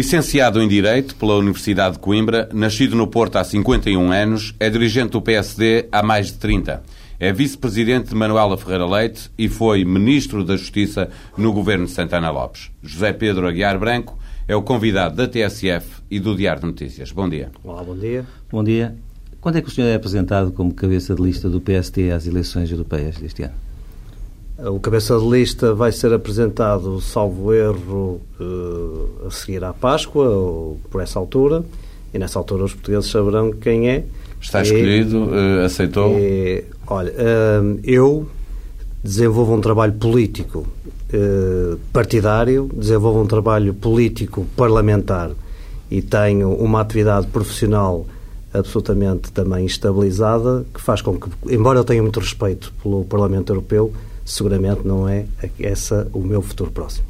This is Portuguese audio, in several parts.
Licenciado em Direito pela Universidade de Coimbra, nascido no Porto há 51 anos, é dirigente do PSD há mais de 30. É vice-presidente de Manuela Ferreira Leite e foi ministro da Justiça no governo de Santana Lopes. José Pedro Aguiar Branco é o convidado da TSF e do Diário de Notícias. Bom dia. Olá, bom dia. Bom dia. Quando é que o senhor é apresentado como cabeça de lista do PSD às eleições europeias deste ano? O cabeça de lista vai ser apresentado, salvo erro, eh, a seguir à Páscoa, ou por essa altura, e nessa altura os portugueses saberão quem é. Está escolhido, e, aceitou? E, olha, eh, eu desenvolvo um trabalho político eh, partidário, desenvolvo um trabalho político parlamentar e tenho uma atividade profissional absolutamente também estabilizada, que faz com que, embora eu tenha muito respeito pelo Parlamento Europeu, seguramente não é esse o meu futuro próximo.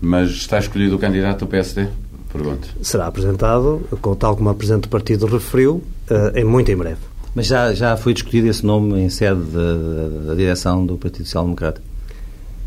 Mas está escolhido o candidato do PSD? Pergunto. Será apresentado, com tal como a Presidente do Partido referiu, uh, em muito em breve. Mas já, já foi discutido esse nome em sede da, direção do Partido Social Democrata?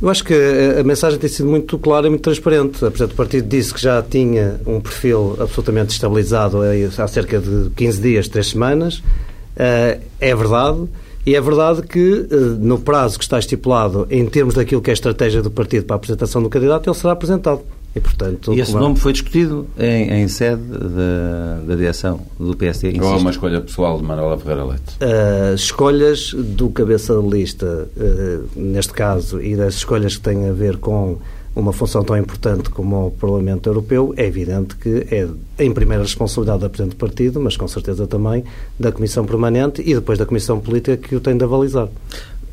Eu acho que a, a mensagem tem sido muito clara e muito transparente. A Presidente do Partido disse que já tinha um perfil absolutamente estabilizado há cerca de 15 dias, 3 semanas. Uh, é verdade. E é verdade que, eh, no prazo que está estipulado, em termos daquilo que é a estratégia do partido para a apresentação do candidato, ele será apresentado. E, portanto, e esse como... É- nome foi discutido em, em sede da, da, direção do PSD? Ou é uma escolha pessoal de Manuela Ferreira Leite? Uh, escolhas do cabeça de lista, uh, neste caso, e das escolhas que têm a ver com uma função tão importante como o Parlamento Europeu, é evidente que é, em primeira, responsabilidade da Presidente do Partido, mas com certeza também da Comissão Permanente e depois da Comissão Política que o tem de avalizar.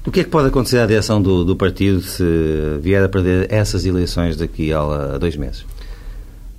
O que é que pode acontecer à direção do, do partido se vier a perder essas eleições daqui a, a dois meses?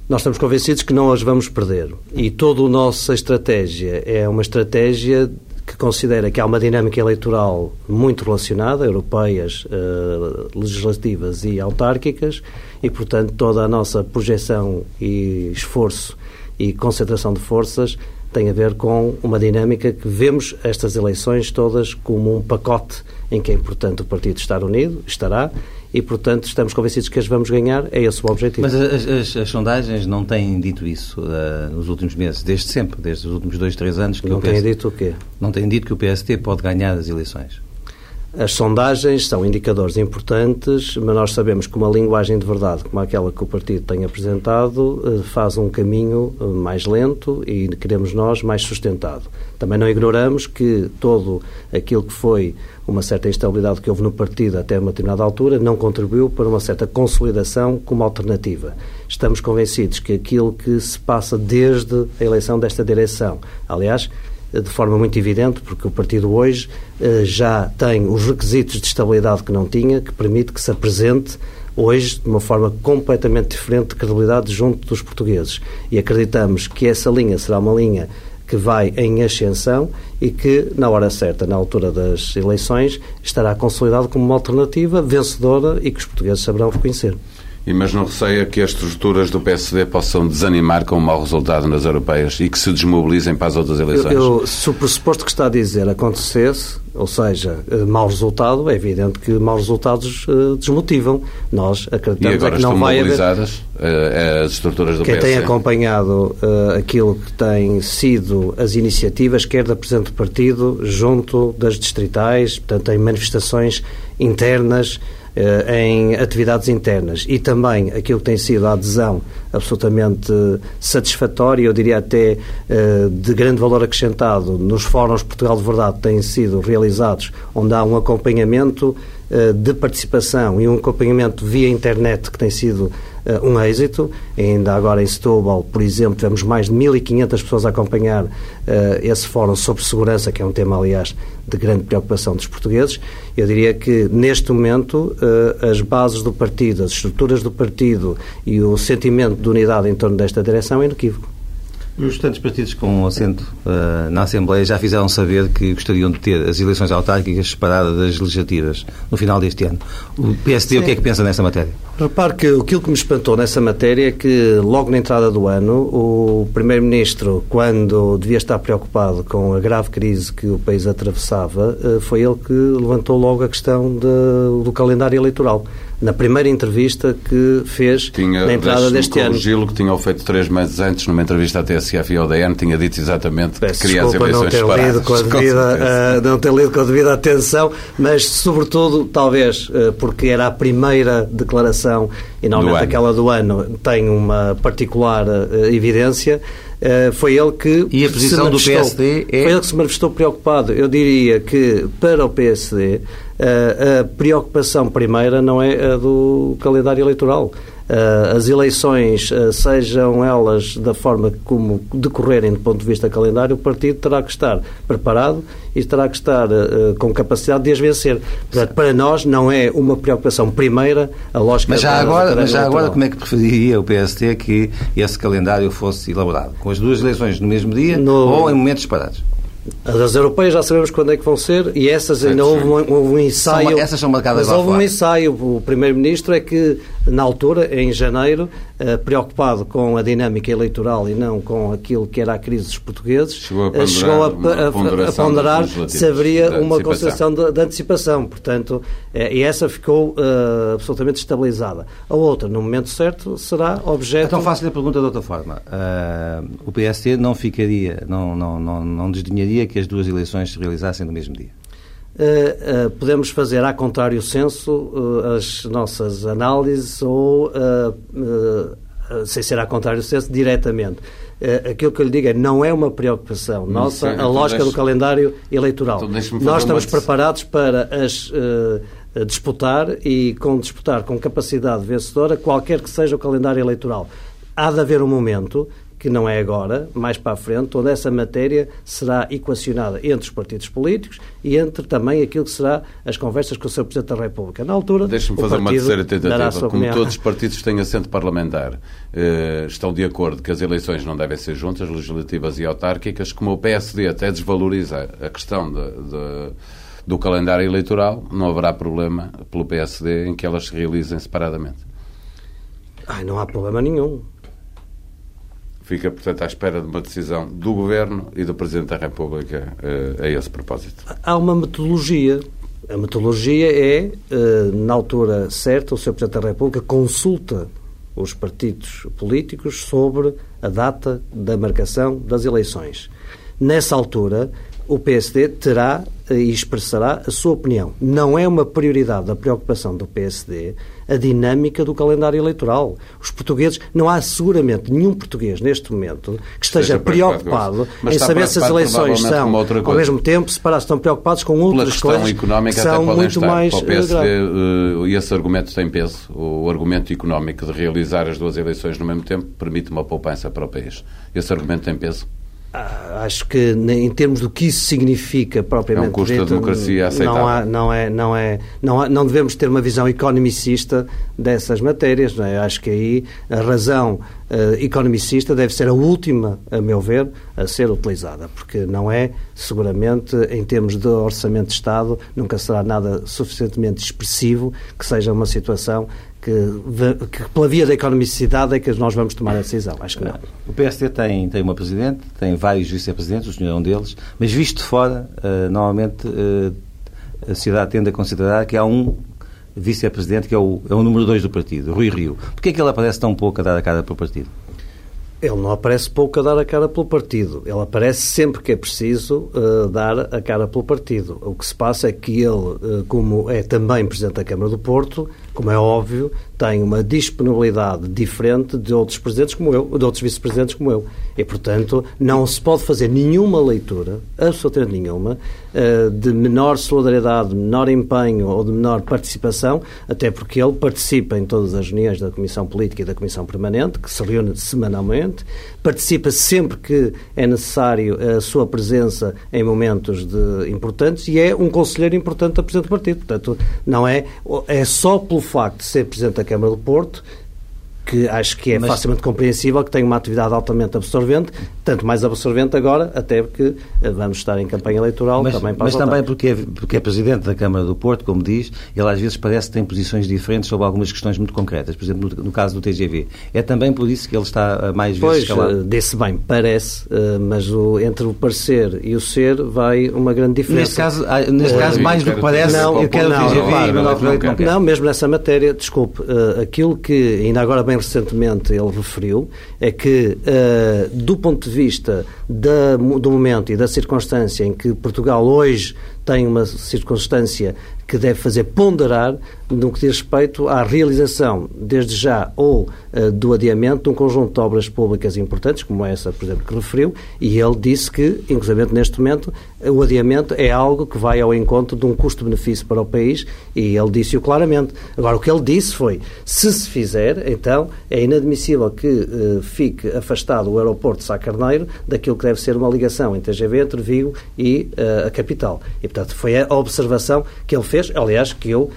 Nós estamos convencidos que não as vamos perder. E toda a nossa estratégia é uma estratégia que considera que há uma dinâmica eleitoral muito relacionada, europeias, eh, legislativas e autárquicas, e, portanto, toda a nossa projeção e esforço e concentração de forças tem a ver com uma dinâmica que vemos estas eleições todas como um pacote em que é importante o partido estar unido, estará, e, portanto, estamos convencidos que as vamos ganhar. É esse o objetivo. Mas as, as, as sondagens não têm dito isso uh, nos últimos meses, desde sempre, desde os últimos dois, três anos. Que não têm dito o quê? Não têm dito que o PST pode ganhar as eleições. As sondagens são indicadores importantes, mas nós sabemos que uma linguagem de verdade, como aquela que o partido tem apresentado, eh, faz um caminho eh, mais lento e queremos nós mais sustentado. Também não ignoramos que todo aquilo que foi uma certa instabilidade que houve no partido até uma determinada altura não contribuiu para uma certa consolidação como alternativa. Estamos convencidos que aquilo que se passa desde a eleição desta direção, aliás, de forma muito evidente, porque o partido hoje eh, já tem os requisitos de estabilidade que não tinha, que permite que se apresente hoje de uma forma completamente diferente de credibilidade junto dos portugueses. E acreditamos que essa linha será uma linha que vai em ascensão e que, na hora certa, na altura das eleições, estará consolidado como uma alternativa vencedora e que os portugueses saberão reconhecer. E mas não receia que as estruturas do PSD possam desanimar com um mau resultado nas europeias e que se desmobilizem para as outras eleições? Eu, eu, se o pressuposto que está a dizer acontecesse, ou seja, eh, mau resultado, é evidente que maus resultados uh, desmotivam. Nós acreditamos é que não vai haver... uh, as estruturas do Quem PSD? tem acompanhado uh, aquilo que têm sido as iniciativas, quer da Presidente do Partido, junto das distritais, portanto, em manifestações internas, eh, em atividades internas. E também aquilo que tem sido a adesão absolutamente satisfatória, eu diria até eh, de grande valor acrescentado nos fóruns Portugal de Verdade têm sido realizados, onde há um acompanhamento eh, de participação e um acompanhamento via internet que tem sido um êxito. Ainda agora em Setúbal, por exemplo, tivemos mais de 1.500 pessoas a acompanhar uh, esse fórum sobre segurança, que é um tema, aliás, de grande preocupação dos portugueses. Eu diria que, neste momento, uh, as bases do partido, as estruturas do partido e o sentimento de unidade em torno desta direção é inequívoco. Os restantes partidos com assento uh, na Assembleia já fizeram saber que gostariam de ter as eleições autárquicas separadas das legislativas no final deste ano. O PSD, Sim. o que é que pensa nessa matéria? Repare que aquilo que me espantou nessa matéria é que, logo na entrada do ano, o Primeiro-Ministro, quando devia estar preocupado com a grave crise que o país atravessava, uh, foi ele que levantou logo a questão de, do calendário eleitoral. Na primeira entrevista que fez tinha, na entrada deste ano. Gilo, que tinha feito três meses antes, numa entrevista à TSF e ao DN, tinha dito exatamente Peço que queria as desculpa eleições não ter, lido com a devida, uh, não ter lido com a devida atenção, mas sobretudo, talvez, uh, porque era a primeira declaração e normalmente do aquela do ano tem uma particular uh, evidência, Uh, foi ele que e a posição do PSD é... foi ele que se manifestou preocupado. Eu diria que para o PSD a preocupação primeira não é a do calendário eleitoral. Uh, as eleições, uh, sejam elas da forma como decorrerem do ponto de vista calendário, o partido terá que estar preparado e terá que estar com capacidade de as vencer. Portanto, para nós não é uma preocupação primeira a lógica mas já da, agora, da Mas já agora, como é que preferiria o PST que esse calendário fosse elaborado? Com as duas eleições no mesmo dia no... ou em momentos separados? As europeias já sabemos quando é que vão ser e essas ainda houve um, houve um ensaio. São, essas são marcadas mas houve um ensaio. O Primeiro-Ministro é que, na altura, em janeiro, eh, preocupado com a dinâmica eleitoral e não com aquilo que era a crise dos portugueses, chegou a ponderar, chegou a, a, a ponderar se haveria uma concepção de, de, antecipação. Portanto, eh, e essa ficou uh, absolutamente estabilizada. A outra, no momento certo, será objeto. Então faço-lhe a pergunta de outra forma. Uh, o PSD não ficaria, não, não, não, não desdenharia que as duas eleições se realizassem no mesmo dia? Uh, uh, podemos fazer, a contrário senso, uh, as nossas análises ou, sem ser a contrário senso, diretamente. aquilo que eu lhe digo é não é uma preocupação nossa a lógica do calendário eleitoral. Então Nós estamos preparados para as disputar e com disputar com capacidade vencedora qualquer que seja o calendário eleitoral. Há de haver um momento que não é agora, mais para a frente, toda essa matéria será equacionada entre os partidos políticos e entre também aquilo que será as conversas com o Sr. Presidente da República. Na altura, Deixe-me fazer uma terceira tentativa. Como todos os partidos têm assento parlamentar, eh, estão de acordo que as eleições não devem ser juntas, legislativas e autárquicas, como o PSD até desvaloriza a questão de, de do calendário eleitoral, não haverá problema pelo PSD em que elas se realizem separadamente. Ai, não há problema nenhum. Fica, portanto, à espera de uma decisão do Governo e do Presidente da República uh, a esse propósito. Há uma metodologia. A metodologia é, uh, na altura certa, o Sr. Presidente da República consulta os partidos políticos sobre a data da marcação das eleições. Nessa altura, o PSD terá eh, e expressará a sua opinião. Não é uma prioridade da preocupação do PSD a dinâmica do calendário eleitoral. Os portugueses, não há seguramente nenhum português neste momento que esteja preocupado em saber se as eleições são, ao mesmo tempo, se para estão preocupados com outras coisas económica, que são muito estar. mais... Para o PSD, uh, esse argumento tem peso. O argumento económico de realizar as duas eleições no mesmo tempo permite uma poupança para o país. Esse argumento tem peso. Ah, acho que em termos do que isso significa propriamente é um custo dito, da democracia aceitável. Não, há, não, é, não, é, não, há, não devemos ter uma visão economicista dessas matérias. Não é? Acho que aí a razão uh, economicista deve ser a última, a meu ver, a ser utilizada, porque não é, seguramente, em termos de orçamento de Estado, nunca será nada suficientemente expressivo que seja uma situação que, que, pela via da economicidade é que nós vamos tomar a decisão. Acho que não. O PSD tem, tem uma presidente, tem vários vice-presidentes, o senhor é um deles, mas visto de fora, uh, normalmente uh, a sociedade tende a considerar que há um vice-presidente que é o, é o número dois do partido, Rui Rio. Porquê é que ele aparece tão pouco a dar a cara para o partido? Ele não aparece pouco a dar a cara pelo partido. Ele aparece sempre que é preciso uh, dar a cara pelo partido. O que se passa é que ele, uh, como é também Presidente da Câmara do Porto, como é óbvio, tem uma disponibilidade diferente de outros presidentes como eu, de outros vice-presidentes como eu. E, portanto, não se pode fazer nenhuma leitura, absolutamente nenhuma, eh, de menor solidariedade, de menor empenho ou de menor participação, até porque ele participa em todas as reuniões da Comissão Política e da Comissão Permanente, que se reúne semanalmente, participa sempre que é necessário a sua presença em momentos de, importantes e é um conselheiro importante da Presidente do Partido. Portanto, não é, é só pelo facto de ser Presidente da Câmara do Porto que acho que é Mas... facilmente compreensível, que tem uma atividade altamente absorvente, tanto mais absorvente agora, até porque eh, vamos estar em campanha eleitoral mas, também para Mas também porque é, porque é Presidente da Câmara do Porto, como diz, ele às vezes parece que tem posições diferentes sobre algumas questões muito concretas, por exemplo, no, no caso do TGV. É também por isso que ele está mais vezes pois, escalado? Eh, desse bem, parece, eh, mas o, entre o parecer e o ser vai uma grande diferença. Neste caso, ah, neste caso mais do que parece, não, eu quero não, o TGV não, e não, não, não, mesmo nessa matéria, desculpe, aquilo que ainda agora bem recentemente ele referiu é que, do ponto de vista da, do momento e da circunstância em que Portugal hoje tem uma circunstância que deve fazer ponderar no que diz respeito à realização, desde já, ou uh, do adiamento de um conjunto de obras públicas importantes, como essa, por exemplo, que referiu, e ele disse que, inclusive neste momento, o adiamento é algo que vai ao encontro de um custo-benefício para o país, e ele disse-o claramente. Agora, o que ele disse foi, se se fizer, então é inadmissível que uh, fique afastado o aeroporto de Sá Carneiro daquilo que deve ser uma ligação entre TGV, entre Vigo e uh, a capital. E, portanto, foi a observação que ele fez, aliás, que eu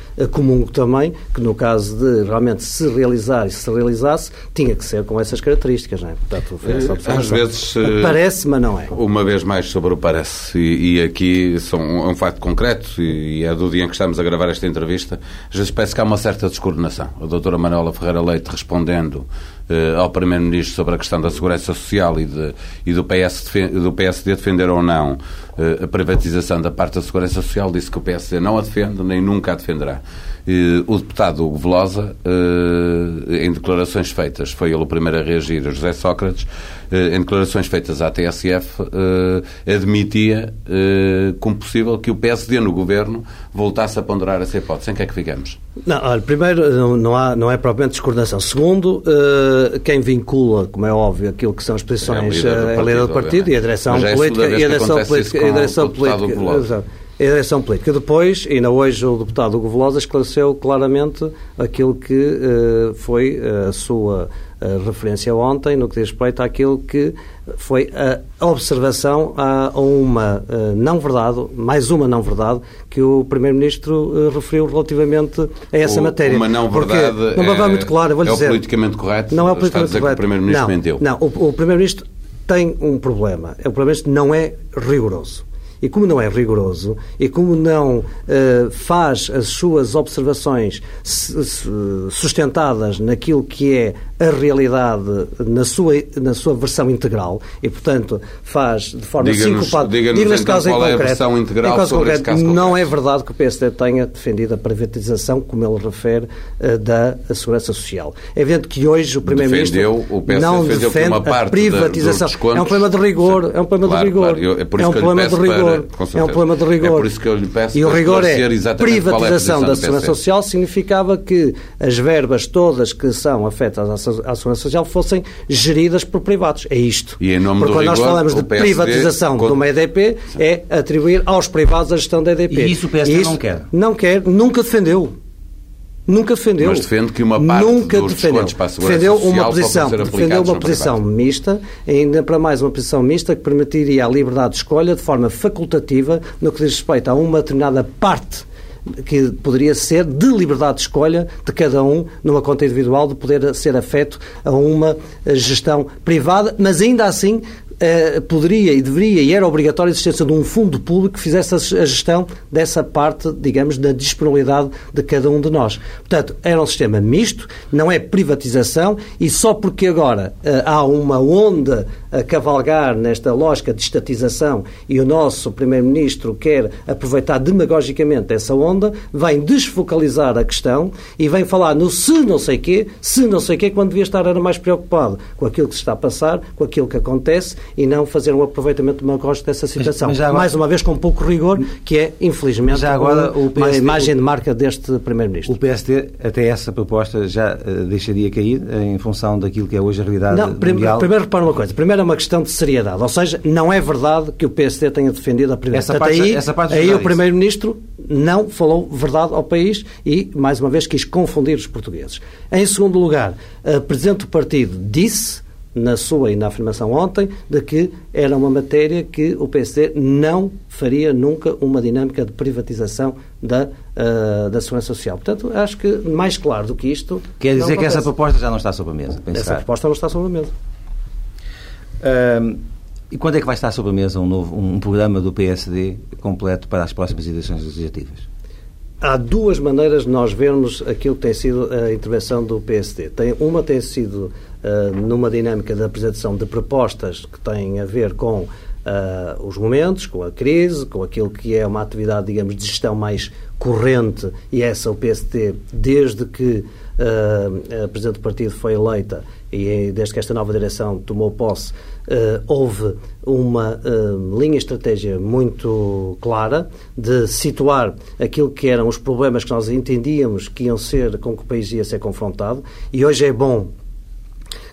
comungo também, que no caso de realmente se realizar e se realizasse, tinha que ser com essas características, não é? Portanto, foi essa observação. Às vezes... Parece, mas não é. Uma vez mais sobre o parece, e, e aqui são, é um facto concreto, e, e é do dia em que estamos a gravar esta entrevista, às vezes parece que há uma certa descoordenação. A doutora Manuela Ferreira Leite respondendo eh, ao Primeiro-Ministro sobre a questão da segurança social e, de, e do, PS, do PSD defender ou não eh, a privatização da parte da segurança social, disse que o PSD não a defende nem nunca a defenderá. O deputado Hugo Velosa, eh, em declarações feitas, foi ele o primeiro a reagir, José Sócrates, eh, em declarações feitas à TSF, eh, admitia como possível que o PSD no governo voltasse a ponderar essa hipótese. Em que é que ficamos? Não, olha, primeiro, não, há, não é propriamente discordação. Segundo, quem vincula, como é óbvio, aquilo que são as posições, é a líder do partido, e a direção é política. E a direção política. E a direção política a eleição política. Depois, ainda hoje, o deputado Hugo Velosa esclareceu claramente aquilo que uh, foi a sua uh, referência ontem, no que diz respeito àquilo que foi a observação a, uma uh, não-verdade, mais uma não-verdade, que o Primeiro-Ministro referiu relativamente a essa o, matéria. Uma não-verdade não é, muito claro, vou é dizer, politicamente correto? Não é o politicamente correto. o Primeiro-Ministro mentiu? Não, o, o Primeiro-Ministro tem um problema. O Primeiro-Ministro não é rigoroso. E como não é rigoroso e como não uh, faz as suas observações sustentadas naquilo que é a realidade na sua, na sua versão integral e, portanto, faz de forma sincopada. Diga-nos diga então caso qual é a versão integral caso sobre concreto, caso Não concreto. é verdade que o PSD tenha defendido a privatização, como ele refere, uh, da Segurança Social. É evidente que hoje o Primeiro-Ministro não defende a privatização. é um problema de rigor. É um problema claro, de rigor. Claro, eu, é é um problema de rigor. Para, é um problema de rigor. É por isso que eu lhe peço e o rigor é privatização é da Segurança Social significava que as verbas todas que são afetas à Segurança Social fossem geridas por privados. É isto. E em nome Porque do quando rigor, nós falamos de PSD, privatização quando... de uma EDP, é atribuir aos privados a gestão da EDP. E isso o PSD isso não quer? Não quer, nunca defendeu. Nunca defendeu. Mas defende que uma parte Nunca dos defendeu. para a defendeu uma posição, defendeu uma posição mista, ainda para mais uma posição mista que permitiria a liberdade de escolha de forma facultativa no que diz respeito a uma determinada parte que poderia ser de liberdade de escolha de cada um numa conta individual de poder ser afeto a uma gestão privada, mas ainda assim Uh, poderia e deveria e era obrigatória a existência de um fundo público que fizesse a gestão dessa parte, digamos, da disponibilidade de cada um de nós. Portanto, era um sistema misto, não é privatização e só porque agora uh, há uma onda a cavalgar nesta lógica de estatização e o nosso Primeiro-Ministro quer aproveitar demagogicamente essa onda, vem desfocalizar a questão e vem falar no se não sei quê, se não sei quê, quando devia estar era mais preocupado com aquilo que se está a passar, com aquilo que acontece e não fazer um aproveitamento demagógico dessa situação. Mas, mas agora, Mais uma vez com pouco rigor, que é, infelizmente, agora, um, PSD, uma imagem de marca deste Primeiro-Ministro. O PSD, até essa proposta, já uh, deixaria cair em função daquilo que é hoje a realidade não, mundial? Primeiro, repara uma coisa. Primeiro é uma questão de seriedade. Ou seja, não é verdade que o PSD tenha defendido a privatização. Essa parte, aí, essa parte aí o Primeiro-Ministro não falou verdade ao país e, mais uma vez, quis confundir os portugueses. Em segundo lugar, a Presidente do Partido disse na sua e na afirmação ontem de que era uma matéria que o PSD não faria nunca uma dinâmica de privatização da, uh, da Segurança Social. Portanto, acho que mais claro do que isto. Quer dizer que essa proposta já não está sobre a mesa? Essa proposta não está sobre a mesa. E quando é que vai estar sobre a mesa um, novo, um programa do PSD completo para as próximas eleições legislativas? Há duas maneiras de nós vermos aquilo que tem sido a intervenção do PSD. Tem, uma tem sido uh, numa dinâmica de apresentação de propostas que têm a ver com uh, os momentos, com a crise, com aquilo que é uma atividade, digamos, de gestão mais corrente, e essa o PSD, desde que uh, a Presidente do Partido foi eleita e desde que esta nova direção tomou posse, uh, houve uma uh, linha estratégia muito clara de situar aquilo que eram os problemas que nós entendíamos que iam ser, com que o país ia ser confrontado, e hoje é bom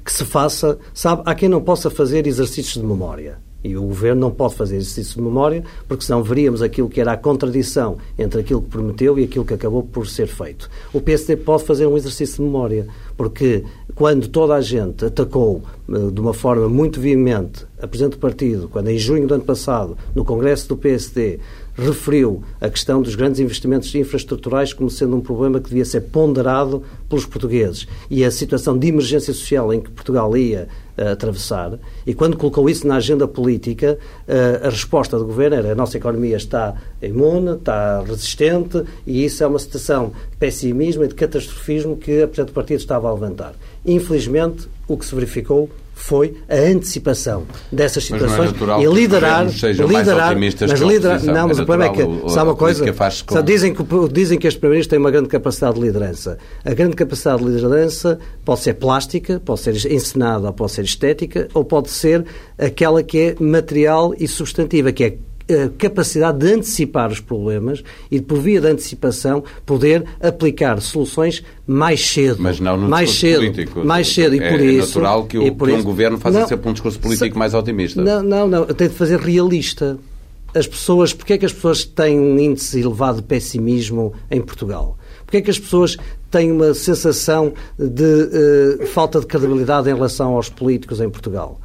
que se faça, sabe, há quem não possa fazer exercícios de memória. E o Governo não pode fazer exercício de memória, porque senão veríamos aquilo que era a contradição entre aquilo que prometeu e aquilo que acabou por ser feito. O PSD pode fazer um exercício de memória, porque quando toda a gente atacou eh, de uma forma muito veemente a Presidente do Partido, quando em junho do ano passado, no Congresso do PSD, referiu a questão dos grandes investimentos infraestruturais como sendo um problema que devia ser ponderado pelos portugueses e a situação de emergência social em que Portugal ia uh, atravessar. E quando colocou isso na agenda política, uh, a resposta do governo era a nossa economia está imune, está resistente e isso é uma situação de pessimismo e de catastrofismo que a Presidente do Partido estava a levantar. Infelizmente, o que se verificou foi a antecipação dessas é situações é e liderar, liderar, mas liderar, não, é mas o problema é que, sabe uma coisa, com... dizem que dizem que este primeiro têm uma grande capacidade de liderança. A grande capacidade de liderança pode ser plástica, pode ser encenada, pode ser estética, ou pode ser aquela que é material e substantiva, que é a capacidade de antecipar os problemas e, por via da antecipação, poder aplicar soluções mais cedo. Mas não no mais cedo, político. Mais cedo. E é, por é isso, natural que, o, que um governo faça não, sempre um discurso político se, mais otimista. Não, não, não. Tem de fazer realista. As pessoas, porque é que as pessoas têm um índice elevado de pessimismo em Portugal? Porque é que as pessoas têm uma sensação de uh, falta de credibilidade em relação aos políticos em Portugal?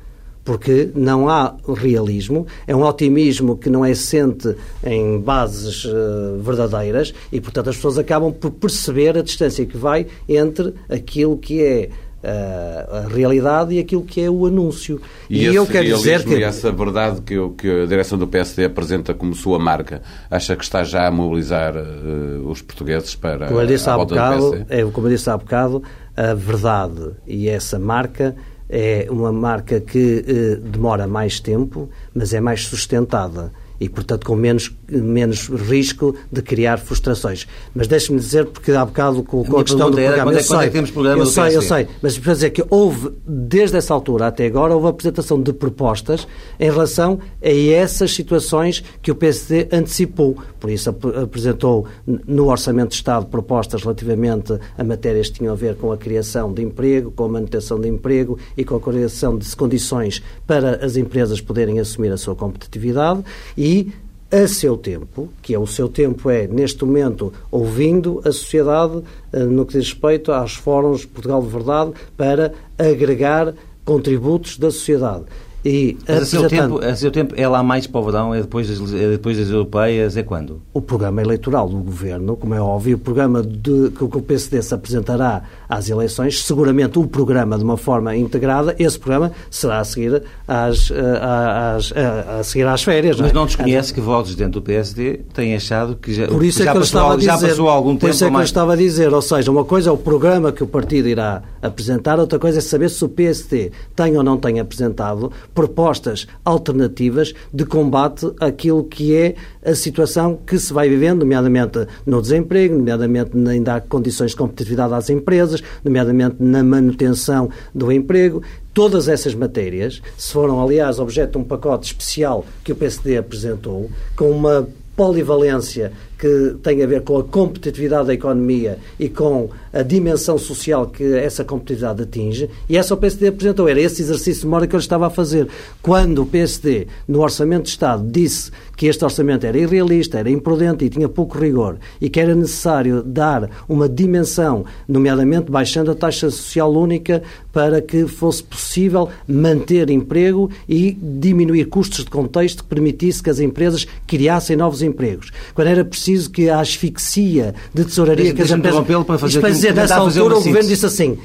Porque não há realismo, é um otimismo que não é sente em bases uh, verdadeiras e, portanto, as pessoas acabam por perceber a distância que vai entre aquilo que é uh, a realidade e aquilo que é o anúncio. E, e eu quero dizer que... E essa verdade que, que, a direção do PSD apresenta como sua marca, acha que está já a mobilizar uh, os portugueses para como eu disse a, há bocado, é, Como eu disse há bocado, a verdade e essa marca é uma marca que eh, demora mais tempo, mas é mais sustentada e, portanto, com menos, menos risco de criar frustrações. Mas deixe-me dizer, porque há bocado com a, a questão do programa... Quando é, quando é que temos programa eu sei, eu sei, mas para dizer que houve, desde essa altura até agora, houve apresentação de propostas em relação a essas situações que o PSD antecipou. Por isso apresentou no Orçamento de Estado propostas relativamente a matérias que tinham a ver com a criação de emprego, com a manutenção de emprego e com a criação de condições para as empresas poderem assumir a sua competitividade e e a seu tempo, que é o seu tempo é, neste momento, ouvindo a sociedade eh, no que diz respeito aos fóruns Portugal de Verdade para agregar contributos da sociedade. E Mas a seu, tempo, a seu tempo é lá mais para o verão, é depois das, é depois das europeias, é quando? O programa eleitoral do Governo, como é óbvio, o programa de, que o PSD se apresentará às eleições, seguramente o programa de uma forma integrada, esse programa será a seguir às, às, às, a seguir às férias. Mas não, é? desconhece que votos dentro do PSD têm achado que já, por isso é que já, passou, dizer, já passou algum tempo. Por isso é que eu estava a dizer, ou seja, uma coisa é o programa que o partido irá apresentar, outra coisa é saber se o PSD tem ou não tem apresentado propostas alternativas de combate àquilo que é a situação que se vai vivendo, nomeadamente no desemprego, nomeadamente em dar condições de competitividade às empresas, nomeadamente na manutenção do emprego. Todas essas matérias se foram, aliás, objeto de um pacote especial que o PSD apresentou, com uma polivalência que tem a ver com a competitividade da economia e com a dimensão social que essa competitividade atinge, e essa o PSD apresentou. Era esse exercício de que ele estava a fazer. Quando o PSD, no Orçamento de Estado, disse que este orçamento era irrealista, era imprudente e tinha pouco rigor, e que era necessário dar uma dimensão, nomeadamente baixando a taxa social única, para que fosse possível manter emprego e diminuir custos de contexto que permitisse que as empresas criassem novos empregos. Quando era preciso preciso que a asfixia de tesouraria que as empresas... para fazer, para dizer, nessa altura o Governo disse assim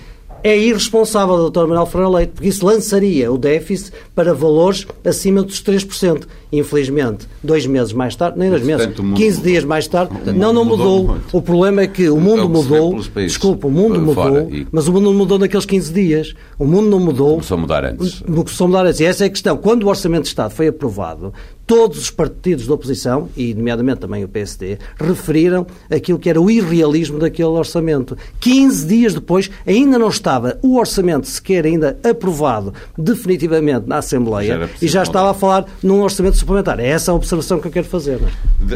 é irresponsável Dr. Manuel Ferreira Leite, porque isso lançaria o déficit para valores acima dos 3%. Infelizmente, dois meses mais tarde, nem dois meses, 15 dias mais tarde, não, não mudou. mudou o problema é que o mundo é mudou. Desculpa, o mundo mudou, e... mas o mundo não mudou naqueles 15 dias. O mundo não mudou. Começou a mudar antes. Começou a mudar antes. E essa é a questão. Quando o Orçamento de Estado foi aprovado, todos os partidos da oposição, e nomeadamente também o PSD, referiram aquilo que era o irrealismo daquele orçamento. 15 dias depois, ainda não estava o orçamento sequer ainda aprovado definitivamente na Assembleia já e já estava a falar num orçamento suplementar. É essa a observação que eu quero fazer.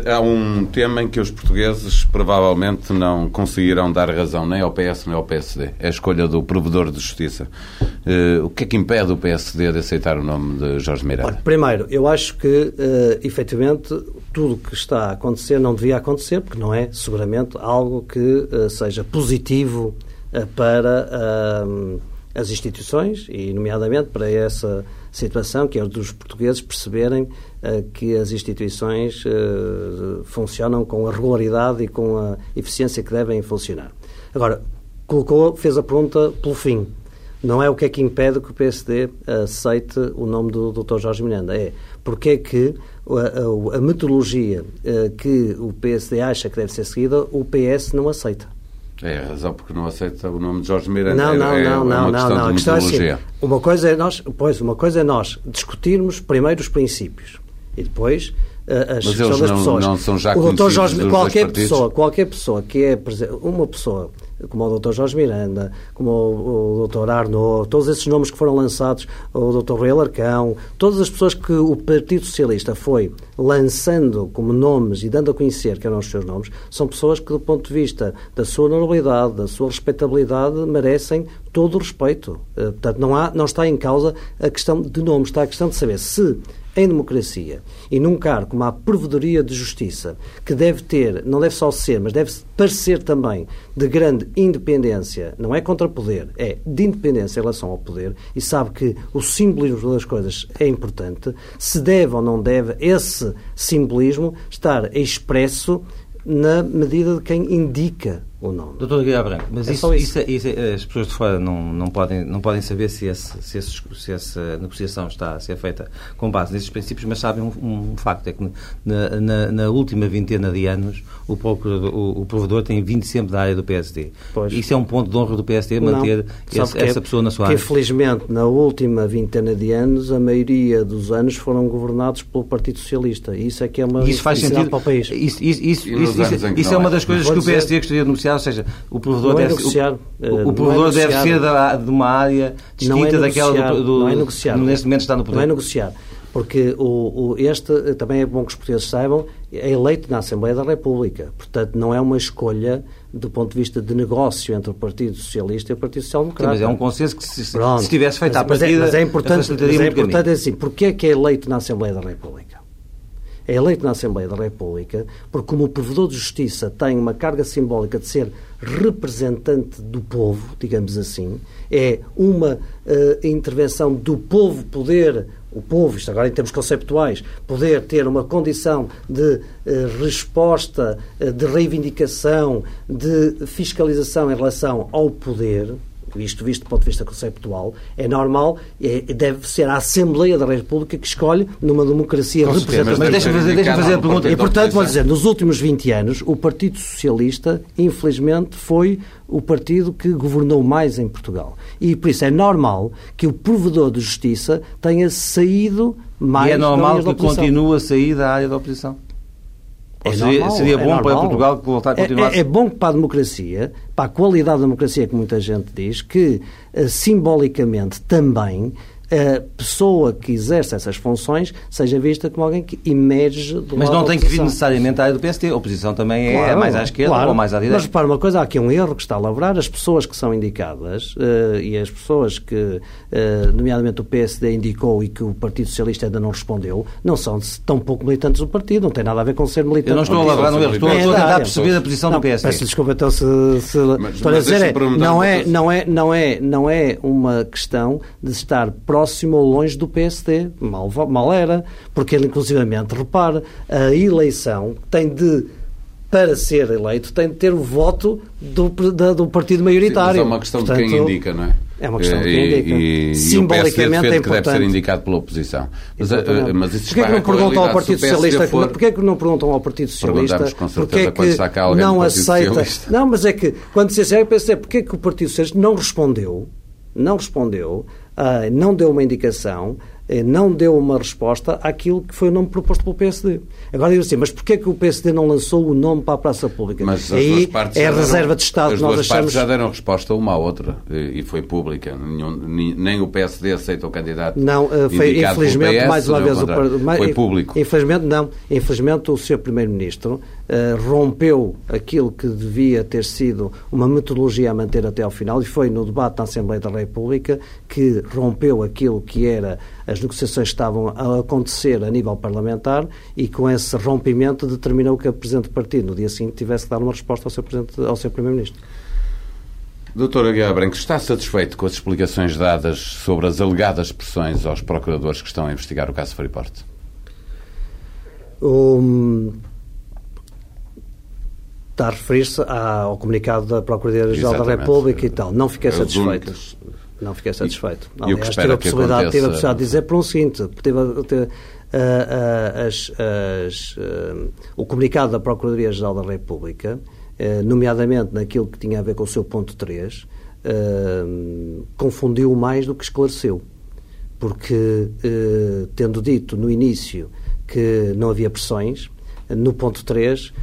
É? Há um tema em que os portugueses provavelmente não conseguirão dar razão nem ao PS nem ao PSD. É a escolha do provedor de justiça. Uh, o que é que impede o PSD de aceitar o nome de Jorge Miranda? Olha, primeiro, eu acho que uh, efetivamente, tudo o que está a acontecer não devia acontecer, porque não é, seguramente, algo que uh, seja positivo uh, para as instituições e, nomeadamente, para essa situação que é dos portugueses perceberem que as instituições funcionam com a regularidade e com a eficiência que devem funcionar. Agora, colocou, fez a pergunta pelo fim. Não é o que é que impede que o PSD aceite o nome do Dr. Jorge Miranda, é porque é que a, a, metodologia uh, que o PSD acha que deve ser seguida, o PS não aceita. É a razão porque não aceita o nome de Jorge Miranda. Não, não, é, não, é não, não, não. A questão é assim, uma coisa é nós, pois, uma coisa é nós discutirmos primeiro os princípios e depois as questões das não, pessoas. Não são já o Dr. Jorge, qualquer pessoa, qualquer pessoa que é uma pessoa como o Dr. Jorge Miranda, como o, o Dr. Arnaud, todos esses nomes que foram lançados, o Dr. Rui Alarcão, todas as pessoas que o Partido Socialista foi lançando como nomes e dando a conhecer que eram os seus nomes, são pessoas que, do ponto de vista da sua honorabilidade, da sua respeitabilidade, merecem todo o respeito. Eh, portanto, não, há, não está em causa a questão de nomes, está a questão de saber se em democracia e num cargo como a Provedoria de Justiça, que deve ter, não deve só ser, mas deve parecer também de grande independência, não é contra poder, é de independência em relação ao poder, e sabe que o simbolismo das coisas é importante, se deve ou não deve esse simbolismo estar expresso na medida de quem indica o nome. Doutor Guilherme Branco, mas é isso, isso. Isso, isso, as pessoas de fora não, não, podem, não podem saber se, esse, se, esse, se, essa negociação está a ser feita com base nesses princípios, mas sabem um, um facto, é que na, na, na, última vintena de anos o, o, o, provedor tem vindo sempre da área do PSD. Pois. Isso é um ponto de honra do PSD, manter esse, essa pessoa na sua área? Infelizmente, na última vintena de anos, a maioria dos anos foram governados pelo Partido Socialista. Isso é que é uma isso faz sentido para o país. Isso, isso, isso, isso é uma das coisas que o PSD gostaria de denunciar negociar, ou seja, o provedor é deve, negociar, o, o provedor é deve ser da, de uma área distinta é daquela do, do, não é negociar, neste momento está no poder. Não é negociar, porque o, o, este também é bom que os portugueses saibam, é eleito na Assembleia da República, portanto não é uma escolha do ponto de vista de negócio entre o Partido Socialista e o Partido Social Democrata. Sim, mas é um consenso que se, se tivesse feito mas, à partida... Mas é, mas é importante, mas é importante assim, porque é que é eleito na Assembleia da República? É eleito na Assembleia da República, porque como o provedor de justiça tem uma carga simbólica de ser representante do povo, digamos assim, é uma uh, intervenção do povo poder, o povo, isto agora em termos conceptuais, poder ter uma condição de uh, resposta, uh, de reivindicação, de fiscalização em relação ao poder, isto visto do ponto de vista conceptual, é normal, é, deve ser a Assembleia da República que escolhe numa democracia representativa. Mas deixa-me fazer, deixa fazer a pergunta. E, portanto, vou dizer, nos últimos 20 anos, o Partido Socialista, infelizmente, foi o partido que governou mais em Portugal. E, por isso, é normal que o provedor de justiça tenha saído mais... E é normal que continue a sair da área da oposição? É seria, normal, seria, bom é para Portugal voltar a continuar? É, é, é, bom para a democracia, para a qualidade da democracia, que muita gente diz, que uh, simbolicamente também a pessoa que exerce essas funções seja vista como alguém que emerge do Mas não tem que vir necessariamente à área do PST. A oposição também é claro, mais à esquerda claro. ou mais à direita. Mas repara uma coisa, há aqui um erro que está a lavrar. As pessoas que são indicadas uh, e as pessoas que, uh, nomeadamente o PSD indicou e que o Partido Socialista ainda não respondeu, não são tão pouco militantes do partido. Não tem nada a ver com ser militante. Eu não estou a lavrar no erro. Estou, estou a tentar perceber a posição não, do PSD. Peço desculpa então se... se mas, estou mas a dizer, é, não, é, não, é, não, é, não é uma questão de estar próximo ou longe do PSD. Mal, mal era, porque ele, inclusivamente, repare, a eleição tem de para ser eleito, tem de ter o voto do, da, do partido maioritário. Sim, mas é uma questão Portanto, de quem indica, não é? É uma questão de quem indica. E, Simbolicamente e é importante. que deve ser indicado pela oposição. Mas, eh, mas isso porquê que não perguntam ao Partido Socialista? For... Porquê que não perguntam ao Partido Socialista? com quando está cá alguém não aceita. Socialista. Não, mas é que quando se assim, eu pensei, porquê que o Partido Socialista não respondeu, não respondeu, não deu uma indicação eh, não deu uma resposta àquilo que foi o nome proposto pelo PSD. Agora digo assim, mas porquê que o PSD não lançou o nome para a praça pública? Mas Aí é a reserva de Estado que nós achamos... já deram resposta uma à outra e foi pública. Nenhum, nem o PSD aceita o candidato Não, eh, foi infelizmente, PS, mais uma vez... O, foi público. Infelizmente não. Infelizmente o Sr. Primeiro-Ministro rompeu aquilo que devia ter sido uma metodologia a manter até ao final e foi no debate na Assembleia da República que rompeu aquilo que era as negociações estavam a acontecer a nível parlamentar e com esse rompimento determinou que o Presidente do Partido no dia seguinte tivesse que dar uma resposta ao seu, ao seu Primeiro-Ministro. Doutor Aguiar Branco, está satisfeito com as explicações dadas sobre as alegadas pressões aos procuradores que estão a investigar o caso Freeport? Um, está a referir-se ao comunicado da Procuradoria-Geral da República e tal. Não fiquei satisfeito. Não fiquei satisfeito. E, Aliás, tive a, possibilidade, aconteça... tive a possibilidade de dizer por um seguinte, uh, uh, as, as, uh, o comunicado da Procuradoria-Geral da República, nomeadamente naquilo que tinha a ver com o seu ponto 3, confundiu mais do que esclareceu. Porque, tendo dito no início que não havia pressões, no ponto 3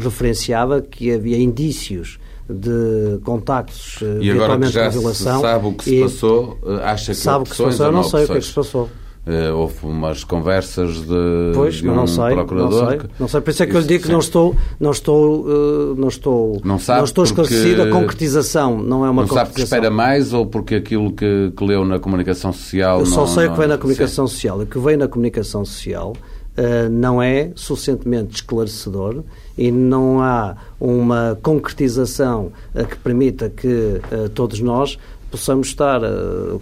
referenciava que havia indícios de contactos eh, e agora que já violação. sabe o que se passou, eh, acha que sabe o que se passou, eu não sei o que é que se passou. Uh, houve umas conversas de, pois, de um não sei, procurador. Não sei, não sei. Por isso é que eu lhe digo que não estou, não estou, uh, não estou, não, sabe não estou esclarecido. A concretização não é uma não concretização. sabe que espera mais ou porque aquilo que, que leu na comunicação social. Eu não, só sei o que vem na comunicação sim. social. O que vem na comunicação social uh, não é suficientemente esclarecedor e não há uma concretização uh, que permita que uh, todos nós possamos estar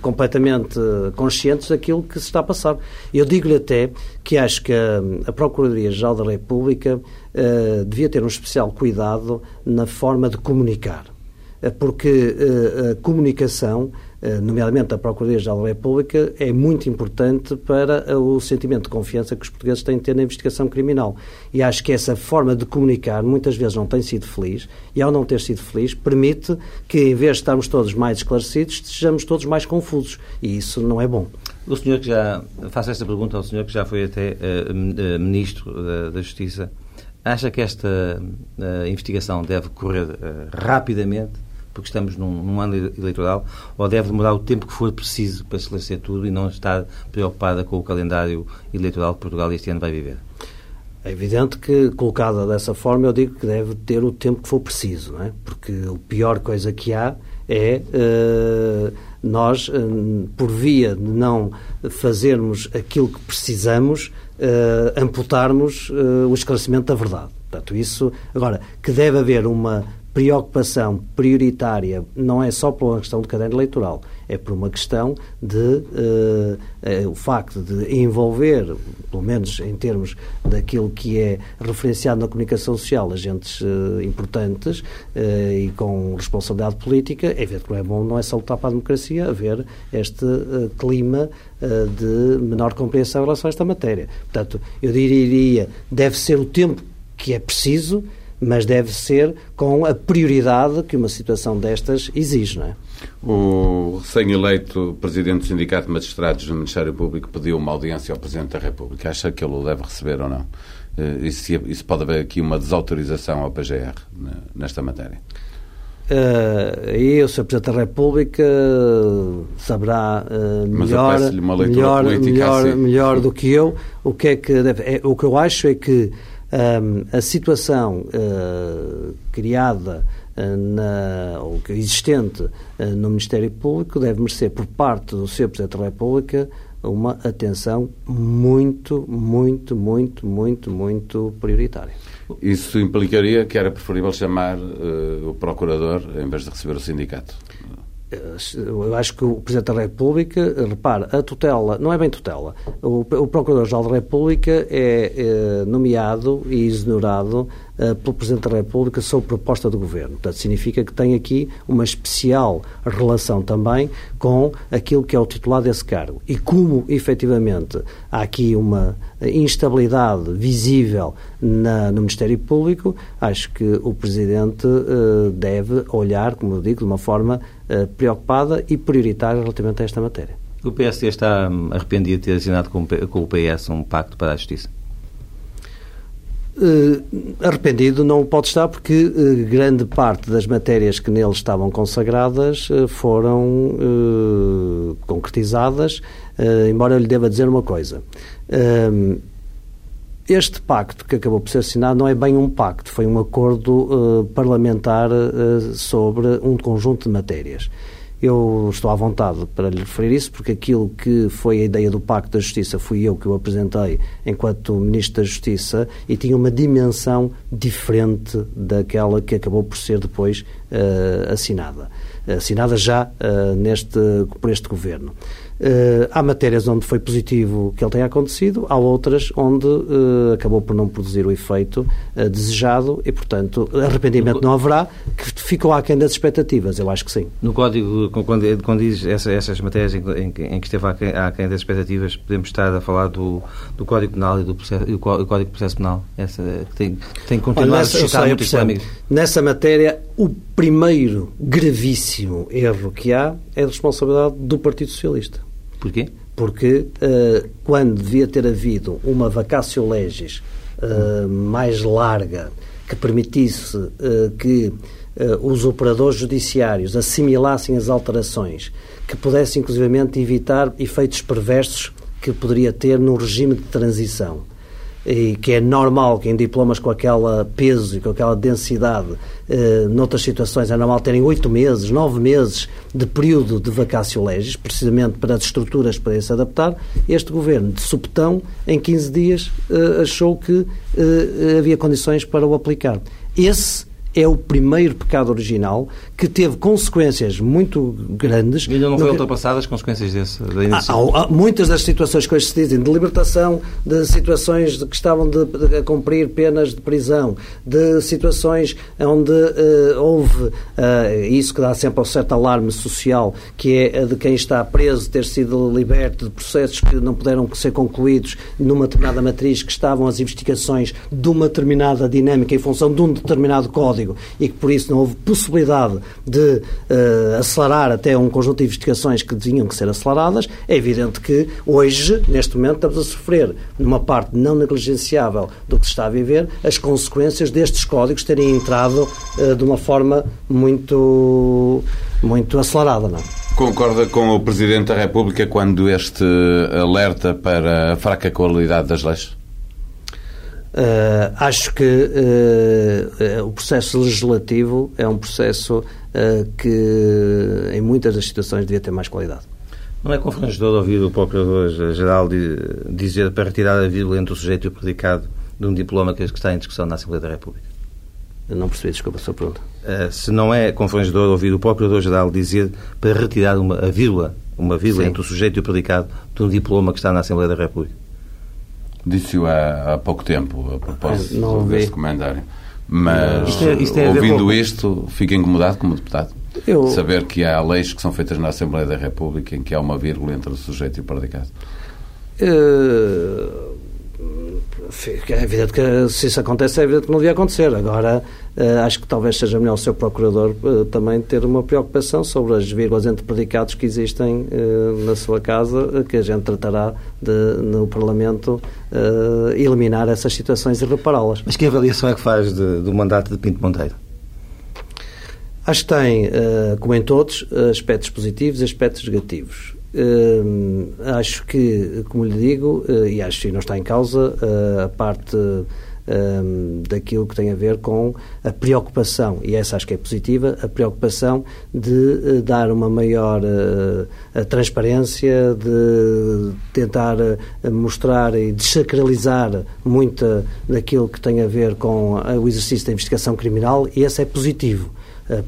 completamente conscientes daquilo que se está a passar. Eu digo-lhe até que acho que a, a Procuradoria-Geral da República devia ter um especial cuidado na forma de comunicar, porque a comunicação eh, nomeadamente da Procuradoria-Geral da República, é muito importante para eh, o sentimento de confiança que os portugueses têm de ter na investigação criminal. E acho que essa forma de comunicar muitas vezes não tem sido feliz, e ao não ter sido feliz, permite que, em vez de estarmos todos mais esclarecidos, sejamos todos mais confusos. E isso não é bom. O senhor que já. Faço esta pergunta ao senhor que já foi até uh, Ministro da, da, Justiça. Acha que esta uh, investigação deve correr uh, rapidamente porque estamos num, num, ano eleitoral, ou deve demorar o tempo que for preciso para esclarecer tudo e não estar preocupada com o calendário eleitoral que Portugal este ano vai viver? É evidente que, colocada dessa forma, eu digo que deve ter o tempo que for preciso, não é? porque a pior coisa que há é uh, nós, uh, por via de não fazermos aquilo que precisamos, uh, amputarmos o esclarecimento da verdade. Portanto, isso. Agora, que deve haver uma preocupação prioritária não é só por uma questão de caderno eleitoral, é por uma questão de uh, uh, o facto de envolver, pelo menos em termos daquilo que é referenciado na comunicação social, agentes uh, importantes e com responsabilidade política, é evidente que não é bom, não é só lutar para a democracia, haver este clima de menor compreensão em relação a esta matéria. Portanto, eu diria, deve ser o tempo que é preciso mas deve ser com a prioridade que uma situação destas exige, não é? O recém-eleito Presidente do Sindicato de Magistrados do Ministério Público pediu uma audiência ao Presidente da República. Acha que ele o deve receber ou não? Eh, e se, e se pode haver aqui uma desautorização ao PGR nesta matéria? Uh, aí o Sr. Presidente da República saberá uh, melhor, melhor, melhor, assim. melhor do que eu o que é que deve, é, o que eu acho é que um, a situação uh, criada uh, na, ou existente uh, no Ministério Público deve merecer por parte do Sr. Presidente da República uma atenção muito, muito, muito, muito, muito prioritária. Isso implicaria que era preferível chamar o Procurador em vez de receber o sindicato? Eu acho que o Presidente da República, repara, a tutela, não é bem tutela, o, o Procurador-Geral da República é, é nomeado e exonerado uh, pelo Presidente da República sob proposta do Governo. Portanto, significa que tem aqui uma especial relação também com aquilo que é o titular desse cargo. E como, efetivamente, há aqui uma instabilidade visível na, no Ministério Público, acho que o Presidente uh, deve olhar, como eu digo, de uma forma uh, preocupada e prioritária relativamente a esta matéria. O PSD está hum, arrependido de ter assinado com o PS um pacto para a justiça? Uh, arrependido não pode estar porque uh, grande parte das matérias que nele estavam consagradas uh, foram concretizadas, embora eu lhe deva dizer uma coisa. este pacto que acabou por ser assinado não é bem um pacto, foi um acordo parlamentar sobre um conjunto de matérias. Eu estou à vontade para lhe referir isso, porque aquilo que foi a ideia do Pacto da Justiça fui eu que o apresentei enquanto Ministro da Justiça e tinha uma dimensão diferente daquela que acabou por ser depois uh, assinada. Assinada já uh, neste, por este Governo. Uh, há matérias onde foi positivo que ele tenha acontecido, há outras onde uh, acabou por não produzir o efeito uh, desejado e, portanto, arrependimento não haverá, que ficou aquém das expectativas, eu acho que sim. No Código, quando, quando diz essa, essas matérias em, em, em, que esteve aquém, aquém das expectativas, podemos estar a falar do, do Código Penal e do processo, e o Código de Processo Penal, essa, que tem, que tem continuado Olha, nessa, a suscitar muitas polémicas. Nessa matéria, o primeiro gravíssimo erro que há é a responsabilidade do Partido Socialista. Porquê? Porque uh, quando devia ter havido uma vacácio legis uh, mais larga que permitisse uh, que os operadores judiciários assimilassem as alterações, que pudesse inclusivamente evitar efeitos perversos que poderia ter no regime de transição e que é normal que em diplomas com aquela peso e com aquela densidade, eh, noutras situações é normal terem oito meses, nove meses de período de vacácio legis, precisamente para as estruturas poderem se adaptar, este governo, de supetão, em 15 dias, eh, achou que eh, havia condições para o aplicar. Esse é o primeiro pecado original que teve consequências muito grandes. E ainda não foi no... ultrapassado as consequências desse, iniciativa? Há, há, muitas das situações que hoje se dizem, de libertação, de situações de que estavam de, de, cumprir penas de prisão, de situações onde uh, houve uh, isso que dá sempre um certo alarme social, que é de quem está preso ter sido liberto de processos que não puderam ser concluídos numa determinada matriz, que estavam as investigações de uma determinada dinâmica em função de um determinado código código e que por isso não houve possibilidade de uh, acelerar até um conjunto de investigações que tinham que ser aceleradas, é evidente que hoje, neste momento, estamos a sofrer, numa parte não negligenciável do que se está a viver, as consequências destes códigos terem entrado uh, de uma forma muito, muito acelerada. Não é? Concorda com o Presidente da República quando este alerta para a fraca qualidade das leis? Uh, acho que uh, o processo legislativo é um processo uh, que, em muitas das situações, devia ter mais qualidade. Não é confrangedor ouvir o Procurador-Geral dizer para retirar a vírgula entre o sujeito e o predicado de um diploma que está em discussão na Assembleia da República? Eu não percebi, desculpa sua pergunta. se não é confrangedor ouvir o Procurador-Geral dizer para retirar uma, a vírgula, uma vírgula Sim. entre o sujeito e o predicado de um diploma que está na Assembleia da República? Disse-o há, há, pouco tempo, a propósito não desse comentário. Mas, isto é, isto é ouvindo com... isto, fica incomodado como deputado? Eu... Saber que há leis que são feitas na Assembleia da República em que há uma vírgula entre o sujeito e o predicado. Uh é evidente que se isso acontece, é evidente que não devia acontecer. Agora, uh, acho que talvez seja melhor o seu procurador uh, também ter uma preocupação sobre as vírgulas entre predicados que existem uh, na sua casa, que a gente tratará de, no Parlamento, eliminar essas situações e repará-las. Mas que avaliação é que faz de, do mandato de Pinto Monteiro? Acho que tem, como em todos, aspectos positivos e aspectos negativos. Uh, acho que, como lhe digo, uh, e acho que não está em causa uh, a parte daquilo que tem a ver com a preocupação, e essa acho que é positiva, a preocupação de eh, dar uma maior transparência, de tentar mostrar e desacralizar muita daquilo que tem a ver com o exercício da investigação criminal, e esse é positivo.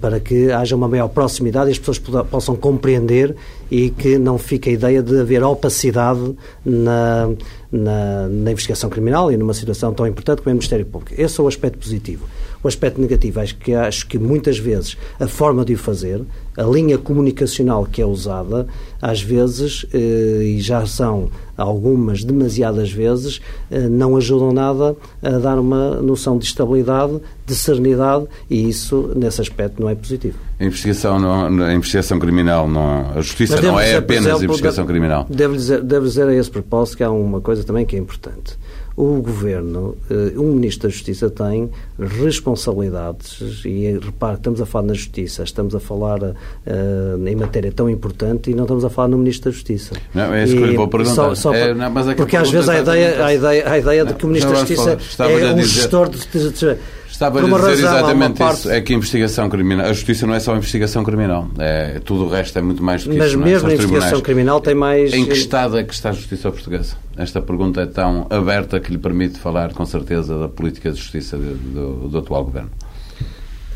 Para que haja uma maior proximidade e as pessoas possam compreender e que não fique a ideia de haver opacidade na, na, na investigação criminal e numa situação tão importante como é o Ministério Público. Esse é o aspecto positivo. O aspecto negativo, acho que, acho que muitas vezes a forma de o fazer, a linha comunicacional que é usada, às vezes, eh, e já são algumas demasiadas vezes, eh, não ajudam nada a dar uma noção de estabilidade, de serenidade, e isso, nesse aspecto, não é positivo. A investigação, não, a investigação criminal, não, a justiça não é dizer, apenas exemplo, investigação criminal. Devo dizer, devo dizer a esse propósito que há uma coisa também que é importante o Governo, o eh, Ministro da Justiça tem responsabilidades e repare, estamos a falar na Justiça, estamos a falar uh, em matéria tão importante e não estamos a falar no Ministro da Justiça. Não, é isso que eu lhe vou perguntar. Só, só é, não, é porque às vezes há a ideia, a ideia, a ideia de que o Ministro da Justiça é um gestor de, de, de Estava a dizer razão, exatamente parte... isso. É que a investigação criminal. A justiça não é só a investigação criminal. É, tudo o resto é muito mais do que Mas isso. Mas mesmo a investigação criminal tem mais. Em que estado é que está a justiça portuguesa? Esta pergunta é tão aberta que lhe permite falar com certeza da política de justiça do, do atual governo.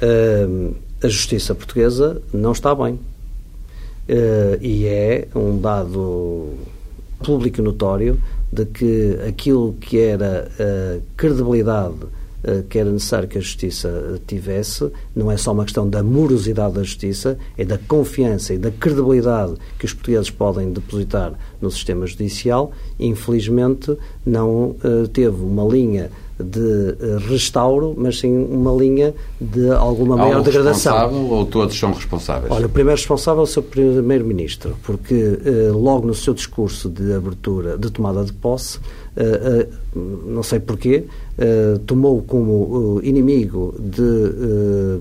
Uh, a justiça portuguesa não está bem. Uh, e é um dado público e notório de que aquilo que era a credibilidade eh, que era necessário que a Justiça eh, tivesse, não é só uma questão da morosidade da Justiça, é da confiança e da credibilidade que os portugueses podem depositar no sistema judicial. Infelizmente, não uh, teve uma linha de restauro, mas sim uma linha de alguma maior Algo degradação. responsável ou todos são responsáveis? Olha, o primeiro responsável é o seu Primeiro-Ministro, porque logo no seu discurso de abertura, de tomada de posse, não sei porquê, uh, tomou como inimigo de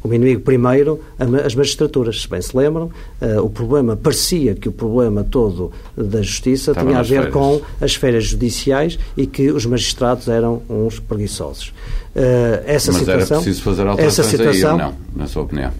como inimigo primeiro as magistraturas, se bem se lembram, o problema parecia que o problema todo da justiça Estava tinha a ver com as férias judiciais e que os magistrados eram uns preguiçosos. essa Mas situação, era preciso fazer alterações essa situação, aí, não, na sua opinião?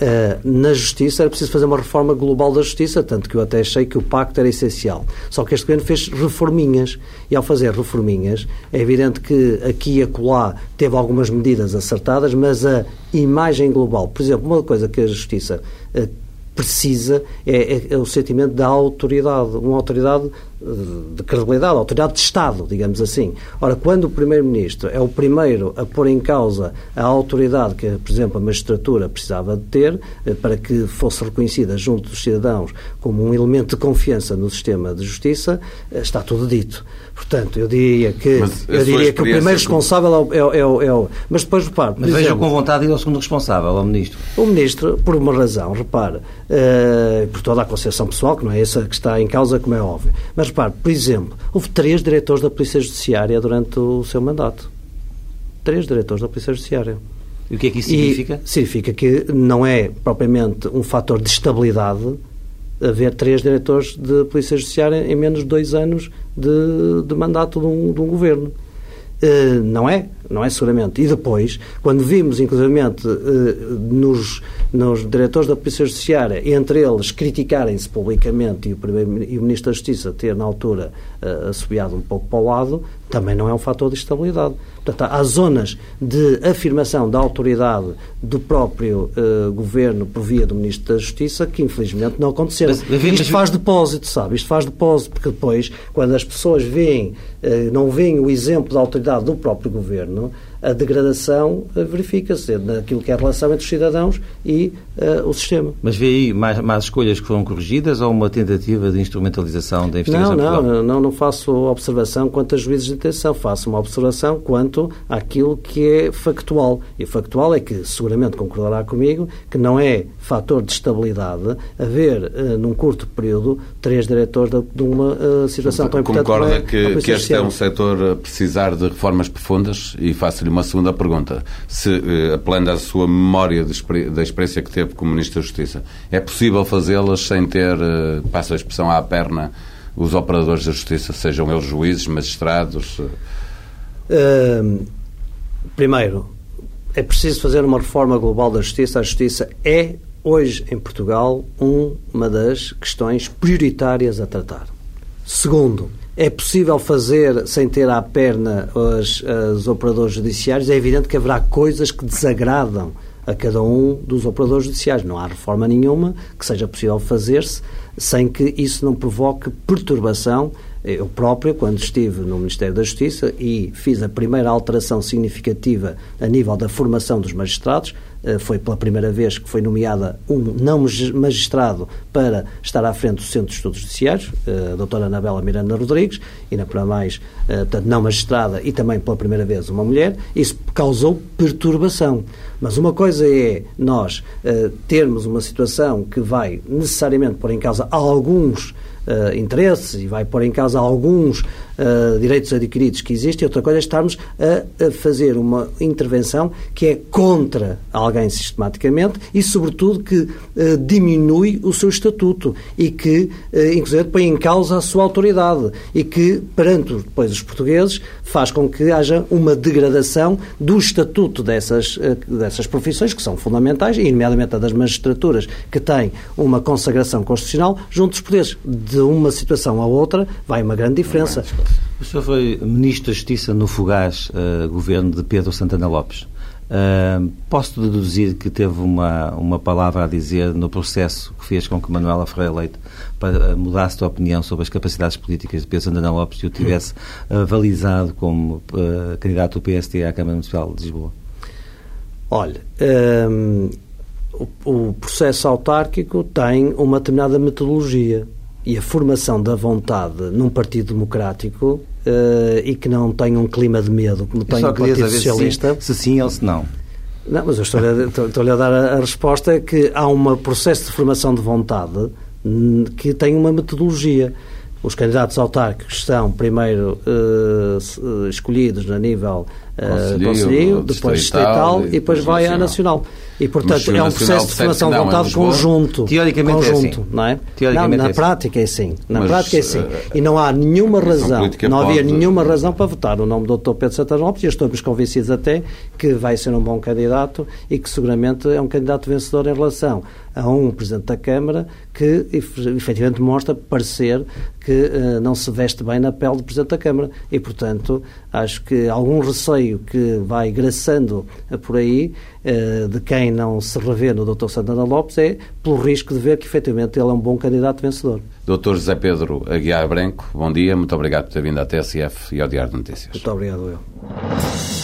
Uh, na justiça era preciso fazer uma reforma global da justiça, tanto que eu até achei que o pacto era essencial. Só que este governo fez reforminhas, e ao fazer reforminhas, é evidente que aqui e acolá teve algumas medidas acertadas, mas a imagem global, por exemplo, uma coisa que a justiça uh, precisa é, é, é, o sentimento da autoridade, uma autoridade de credibilidade, autoridade de Estado, digamos assim. Ora, quando o Primeiro-Ministro é o primeiro a pôr em causa a autoridade que, por exemplo, a magistratura precisava de ter eh, para que fosse reconhecida junto dos cidadãos como um elemento de confiança no sistema de justiça, eh, está tudo dito. Portanto, eu diria que, eu diria que o primeiro responsável é o, é o, é o, Mas depois, repare... Mas veja com vontade ir ao segundo responsável, ao Ministro. O Ministro, por uma razão, repare, uh, por toda a concepção pessoal, que não é essa que está em causa, como é óbvio, mas repare, por exemplo, houve três diretores da Polícia Judiciária durante o seu mandato. Três diretores da Polícia Judiciária. E o que é que isso significa? E significa que não é propriamente um fator de estabilidade haver três diretores de Polícia Judiciária em menos de dois anos de, de mandato de um, de um governo. Uh, não é? Não é seguramente. E depois, quando vimos, inclusivamente, uh, nos, nos diretores da Polícia Judiciária, entre eles criticarem-se publicamente e o, Primeiro, e o Ministro da Justiça ter, na altura, uh, assobiado um pouco para o lado, também não é um fator de estabilidade. Portanto, há zonas de afirmação da autoridade do próprio uh, governo por via do Ministro da Justiça que, infelizmente, não aconteceram. Mas, mas, Isto faz depósito, sabe? Isto faz depósito, porque depois, quando as pessoas veem, uh, não veem o exemplo da autoridade do próprio governo, a degradação eh, verifica-se naquilo que é a relação entre os cidadãos e uh, o sistema. Mas vê aí mais, mais, escolhas que foram corrigidas ou uma tentativa de instrumentalização da investigação? Não, não, não, não faço observação quanto a juízes de detenção, faço uma observação quanto àquilo que é factual. E factual é que, seguramente concordará comigo, que não é fator de estabilidade haver, uh, num curto período, três diretores de, de uma uh, situação tão importante. Concorda é que, que este é um setor a precisar de reformas profundas e faço-lhe uma segunda pergunta. Se, uh, apelando à sua memória da experiência que teve como Ministro da Justiça, é possível fazê-las sem ter, uh, passa a expressão à perna, os operadores da Justiça, sejam eles juízes, magistrados? Uh, primeiro, é preciso fazer uma reforma global da Justiça. A Justiça é, hoje, em Portugal, uma das questões prioritárias a tratar. Segundo, é possível fazer sem ter à perna os, os operadores judiciários? É evidente que haverá coisas que desagradam a cada um dos operadores judiciais. Não há reforma nenhuma que seja possível fazer-se sem que isso não provoque perturbação eu próprio, quando estive no Ministério da Justiça e fiz a primeira alteração significativa a nível da formação dos magistrados, foi pela primeira vez que foi nomeada um não magistrado para estar à frente do Centro de Estudos Judiciários, eh, a doutora Anabela Miranda Rodrigues, e na para mais, eh, portanto, não magistrada e também pela primeira vez uma mulher. Isso causou perturbação. Mas uma coisa é nós termos uma situação que vai necessariamente pôr em causa alguns uh, interesses e vai pôr em causa alguns uh, direitos adquiridos que existem, outra coisa é estarmos a, a, fazer uma intervenção que é contra alguém sistematicamente e, sobretudo, que uh, diminui o seu estatuto e que, inclusive, põe em causa a sua autoridade e que, perante depois os portugueses, faz com que haja uma degradação do estatuto dessas, dessas profissões que são fundamentais, e nomeadamente a das magistraturas, que tem uma consagração constitucional, junto dos poderes. De uma situação à outra vai uma grande diferença. O senhor foi Ministro da Justiça no fugaz uh, governo de Pedro Santana Lopes. Uh, posso deduzir que teve uma, uma palavra a dizer no processo que fez com que Manuela Ferreira Leite para mudasse de opinião sobre as capacidades políticas de Pedro Santana Lopes e o tivesse uh, balizado como uh, candidato do PST à Câmara Municipal de Lisboa? Olha, um, o, o processo autárquico tem uma determinada metodologia e a formação da vontade num partido democrático uh, e que não tenha um clima de medo como tem o Partido Socialista. Se sim, se sim ou se não. Não, mas eu estou-lhe estou, estou a dar a, a, resposta que há um processo de formação de vontade que tem uma metodologia. Os candidatos autárquicos são primeiro uh, escolhidos a nível uh, conselheiro, depois distrital e depois vai à nacional. E, portanto, é um processo de formação de vontade conjunto. Teoricamente conjunto, é assim. não é? Teoricamente não, na é prática é assim. Na Mas, prática é assim. Uh, e não há nenhuma razão, não havia pode... nenhuma razão para votar o nome do Dr. Pedro Santana Lopes e estamos convencidos até que vai ser um bom candidato e que seguramente é um candidato vencedor em relação a um Presidente da Câmara que efetivamente mostra parecer que uh, não se veste bem na pele do Presidente da Câmara. E, portanto, acho que algum receio que vai graçando por aí uh, de quem não se revê no Dr. Santana Lopes é pelo risco de ver que efetivamente ele é um bom candidato vencedor. Dr. José Pedro Aguiar Branco, bom dia, muito obrigado por ter vindo à TSF e ao Diário de Notícias. Muito obrigado, eu.